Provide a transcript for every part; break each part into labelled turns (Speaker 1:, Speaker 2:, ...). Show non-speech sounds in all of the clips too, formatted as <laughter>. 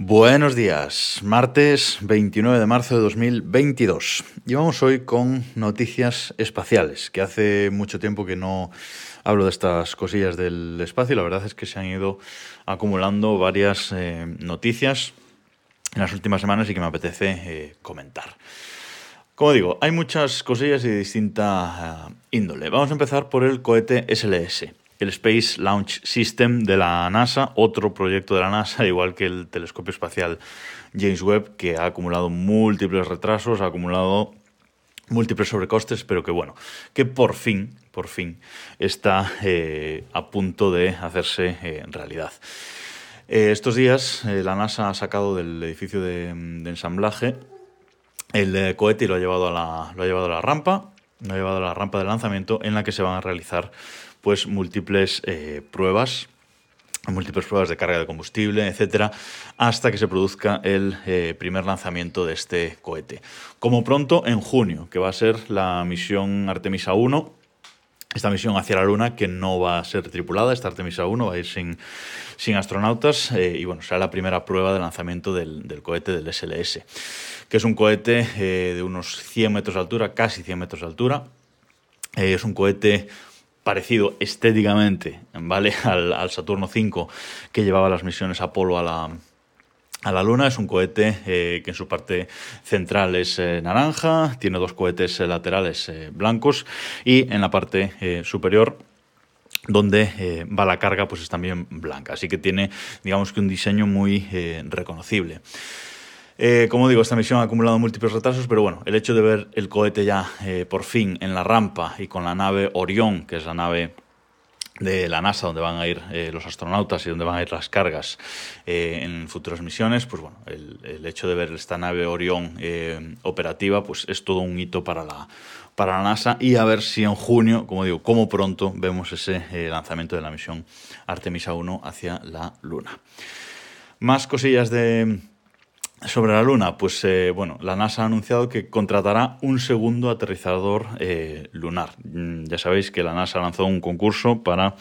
Speaker 1: Buenos días, martes 29 de marzo de 2022. Y vamos hoy con noticias espaciales, que hace mucho tiempo que no hablo de estas cosillas del espacio y la verdad es que se han ido acumulando varias eh, noticias en las últimas semanas y que me apetece eh, comentar. Como digo, hay muchas cosillas de distinta eh, índole. Vamos a empezar por el cohete SLS el Space Launch System de la NASA, otro proyecto de la NASA, <laughs> igual que el telescopio espacial James Webb, que ha acumulado múltiples retrasos, ha acumulado múltiples sobrecostes, pero que bueno, que por fin, por fin está eh, a punto de hacerse eh, realidad. Eh, estos días la NASA ha sacado del edificio de, ensamblaje el cohete y lo ha llevado a la rampa, lo ha llevado a la rampa de lanzamiento en la que se van a realizar pues múltiples eh, pruebas múltiples pruebas de carga de combustible, etcétera, hasta que se produzca el eh, primer lanzamiento de este cohete. Como pronto en junio, que va a ser la misión Artemisa 1, esta misión hacia la Luna, que no va a ser tripulada, esta Artemisa 1 va a ir sin, sin astronautas, eh, y bueno, será la primera prueba de lanzamiento del, cohete del SLS, que es un cohete de unos 100 metros de altura, casi 100 metros de altura. es un cohete parecido estéticamente ¿vale? <laughs> al, Saturno 5 que llevaba las misiones Apolo a la, a la Luna. Es un cohete eh, que en su parte central es eh, naranja, tiene dos cohetes eh, laterales blancos y en la parte superior donde va la carga pues es también blanca. Así que tiene digamos que un diseño muy reconocible. Eh, como digo, esta misión ha acumulado múltiples retrasos, pero bueno, el hecho de ver el cohete ya eh, por fin en la rampa y con la nave Orión, que es la nave de la NASA, donde van a ir eh, los astronautas y donde van a ir las cargas en futuras misiones, pues bueno, el, hecho de ver esta nave Orión operativa, pues es todo un hito para la, para la NASA y a ver si en junio, como digo, como pronto vemos ese lanzamiento de la misión Artemisa 1 hacia la Luna. Más cosillas de sobre la Luna, pues eh, bueno, la NASA ha anunciado que contratará un segundo aterrizador eh, lunar. Mm, ya sabéis que la NASA lanzó un concurso para,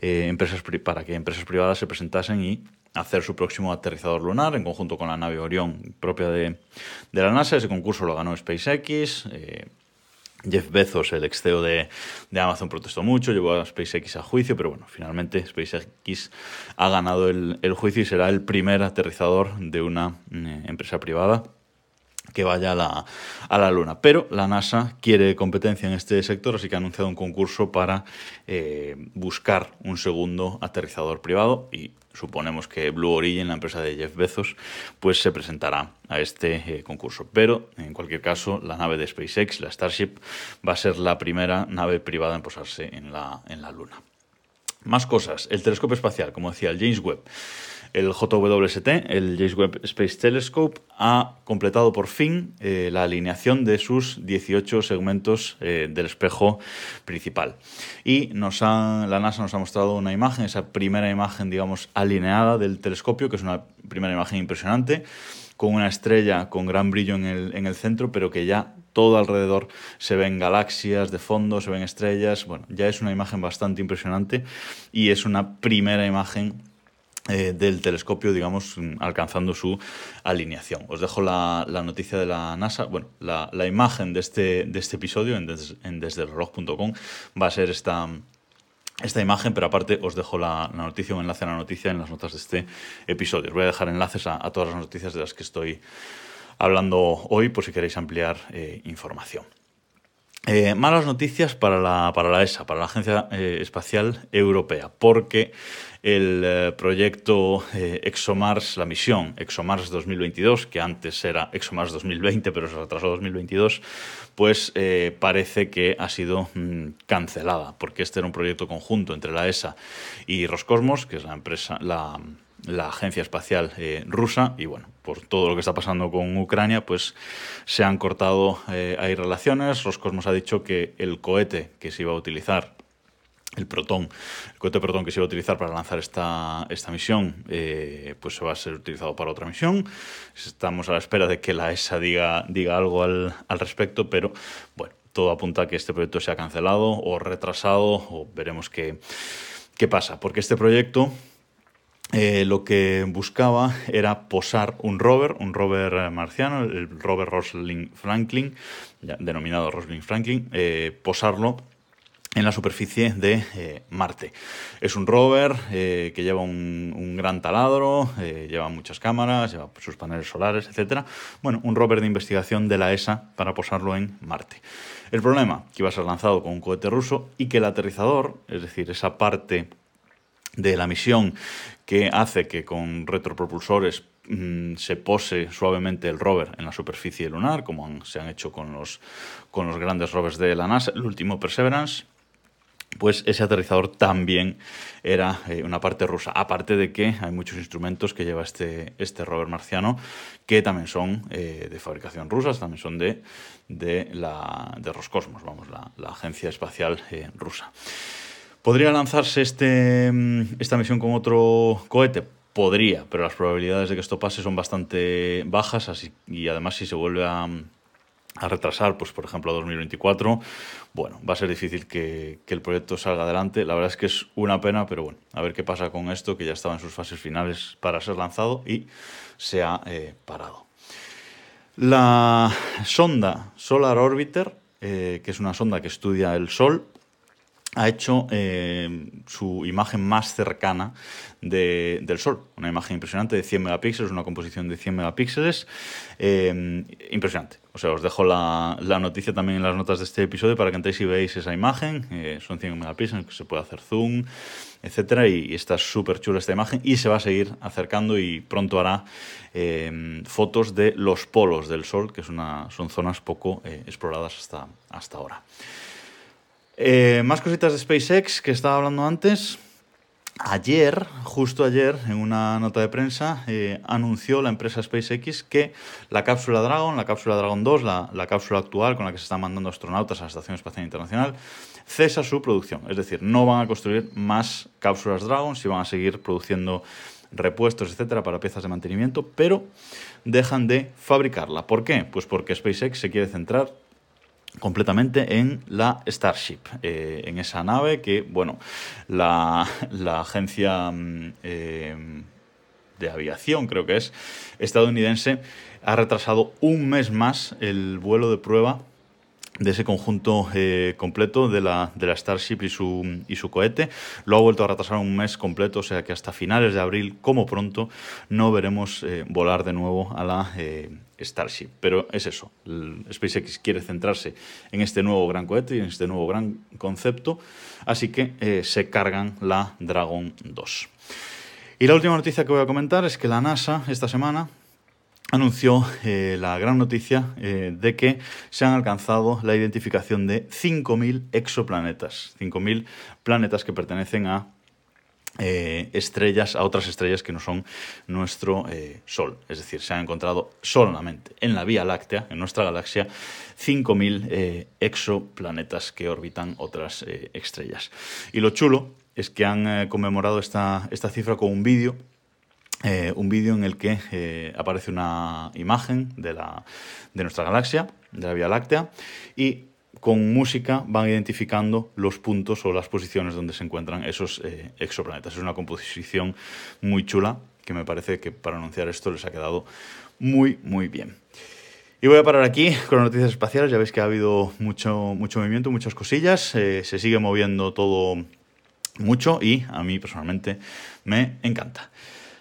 Speaker 1: eh, empresas, para que empresas privadas se presentasen y hacer su próximo aterrizador lunar en conjunto con la nave Orión propia de, de la NASA. Ese concurso lo ganó SpaceX. Jeff Bezos, el ex CEO de, Amazon, protestó mucho, llevó a SpaceX a juicio, pero bueno, finalmente SpaceX ha ganado el, juicio y será el primer aterrizador de una eh, empresa privada que vaya a la, a la, Luna. Pero la NASA quiere competencia en este sector, así que ha anunciado un concurso para eh, buscar un segundo aterrizador privado y suponemos que Blue Origin, la empresa de Jeff Bezos, pues se presentará a este eh, concurso. Pero, en cualquier caso, la nave de SpaceX, la Starship, va a ser la primera nave privada en posarse en la, en la Luna. Más cosas. El telescopio espacial, como decía, el James Webb. El JWST, el James Webb Space Telescope, ha completado por fin eh, la alineación de sus 18 segmentos eh, del espejo principal. Y nos la NASA nos ha mostrado una imagen, esa primera imagen, digamos, alineada del telescopio, que es una primera imagen impresionante, con una estrella con gran brillo en el, en el centro, pero que ya todo alrededor se ven galaxias de fondo, se ven estrellas. Bueno, ya es una imagen bastante impresionante y es una primera imagen del telescopio, digamos, alcanzando su alineación. Os dejo la, noticia de la NASA, bueno, la, imagen de este, de este episodio en, des, en desdelreloj.com va a ser esta, esta imagen, pero aparte os dejo la, noticia, un enlace a la noticia en las notas de este episodio. Os voy a dejar enlaces a, todas las noticias de las que estoy hablando hoy, por si queréis ampliar eh, información. Eh, malas noticias para la, para la ESA, para la Agencia Espacial Europea, porque el eh, proyecto eh, ExoMars, la misión ExoMars 2022, que antes era ExoMars 2020, pero se retrasó a 2022, pues eh, parece que ha sido mm, cancelada, porque este era un proyecto conjunto entre la ESA y Roscosmos, que es la empresa, la, agencia espacial rusa, y bueno, por todo lo que está pasando con Ucrania, pues se han cortado relaciones. Roscosmos ha dicho que el cohete que se iba a utilizar el Proton, el cohete Proton que se iba a utilizar para lanzar esta, esta misión, eh, pues va a ser utilizado para otra misión. Estamos a la espera de que la ESA diga, diga algo al, respecto, pero bueno, todo apunta a que este proyecto se ha cancelado o retrasado, o veremos qué, qué pasa, porque este proyecto eh, lo que buscaba era posar un rover, un rover marciano, el rover Rosalind Franklin, denominado Rosalind Franklin, eh, posarlo en la superficie de eh, Marte. Es un rover que lleva un, gran taladro, lleva muchas cámaras, lleva sus paneles solares, etc. Bueno, un rover de investigación de la ESA para posarlo en Marte. El problema, que iba a ser lanzado con un cohete ruso y que el aterrizador, es decir, esa parte de la misión que hace que con retropropulsores mm, se pose suavemente el rover en la superficie lunar, como se han hecho con los, con los grandes rovers de la NASA, el último Perseverance, pues ese aterrizador también era eh, una parte rusa. Aparte de que hay muchos instrumentos que lleva este, este rover marciano que también son eh, de fabricación rusa, también son de, de, la, Roscosmos, vamos, la, agencia espacial eh, rusa. ¿Podría lanzarse este, mm, esta misión con otro cohete? Podría, pero las probabilidades de que esto pase son bastante bajas y además si se vuelve a, retrasar, pues por ejemplo a 2024, bueno, va a ser difícil que, el proyecto salga adelante. La verdad es que es una pena, pero bueno, a ver qué pasa con esto, que ya estaba en sus fases finales para ser lanzado y se ha eh, parado. La sonda Solar Orbiter, eh, que es una sonda que estudia el Sol, ha hecho eh, su imagen más cercana del Sol. Una imagen impresionante de 100 megapíxeles, una composición de 100 megapíxeles. Eh, impresionante. O sea, os dejo la, noticia también en las notas de este episodio para que entréis y veáis esa imagen. Eh, son 100 megapíxeles, que se puede hacer zoom, etcétera, y, está súper chula esta imagen y se va a seguir acercando y pronto hará fotos de los polos del Sol, que son zonas poco exploradas hasta, hasta ahora. Eh, más cositas de SpaceX que estaba hablando antes. Ayer, justo ayer, en una nota de prensa, eh, anunció la empresa SpaceX que la cápsula Dragon, la cápsula Dragon 2, la, la, cápsula actual con la que se están mandando astronautas a la Estación Espacial Internacional, cesa su producción. Es decir, no van a construir más cápsulas Dragon, si van a seguir produciendo repuestos, etcétera, para piezas de mantenimiento, pero dejan de fabricarla. ¿Por qué? Pues porque SpaceX se quiere centrar completamente en la Starship, eh, en esa nave que, bueno, la, agencia mm, eh, de aviación, creo que es, estadounidense, ha retrasado un mes más el vuelo de prueba de ese conjunto eh, completo de la, de la, Starship y su, y su cohete. Lo ha vuelto a retrasar un mes completo, o sea que hasta finales de abril, como pronto, no veremos volar de nuevo a la Starship. Pero es eso, SpaceX quiere centrarse en este nuevo gran cohete y en este nuevo gran concepto, así que eh, se cargan la Dragon 2. Y la última noticia que voy a comentar es que la NASA esta semana anunció eh, la gran noticia eh, de que se han alcanzado la identificación de 5.000 exoplanetas, 5.000 planetas que pertenecen a eh, estrellas, a otras estrellas que no son nuestro Sol. Es decir, se han encontrado solamente en la Vía Láctea, en nuestra galaxia, 5.000 eh, exoplanetas que orbitan otras estrellas. Y lo chulo es que han conmemorado esta, esta cifra con un vídeo un vídeo en el que aparece una imagen de, la, de nuestra galaxia, de la Vía Láctea, y con música van identificando los puntos o las posiciones donde se encuentran esos eh, exoplanetas. Es una composición muy chula que me parece que para anunciar esto les ha quedado muy, muy bien. Y voy a parar aquí con las noticias espaciales. Ya veis que ha habido mucho, mucho movimiento, muchas cosillas. Eh, se sigue moviendo todo mucho y a mí personalmente me encanta.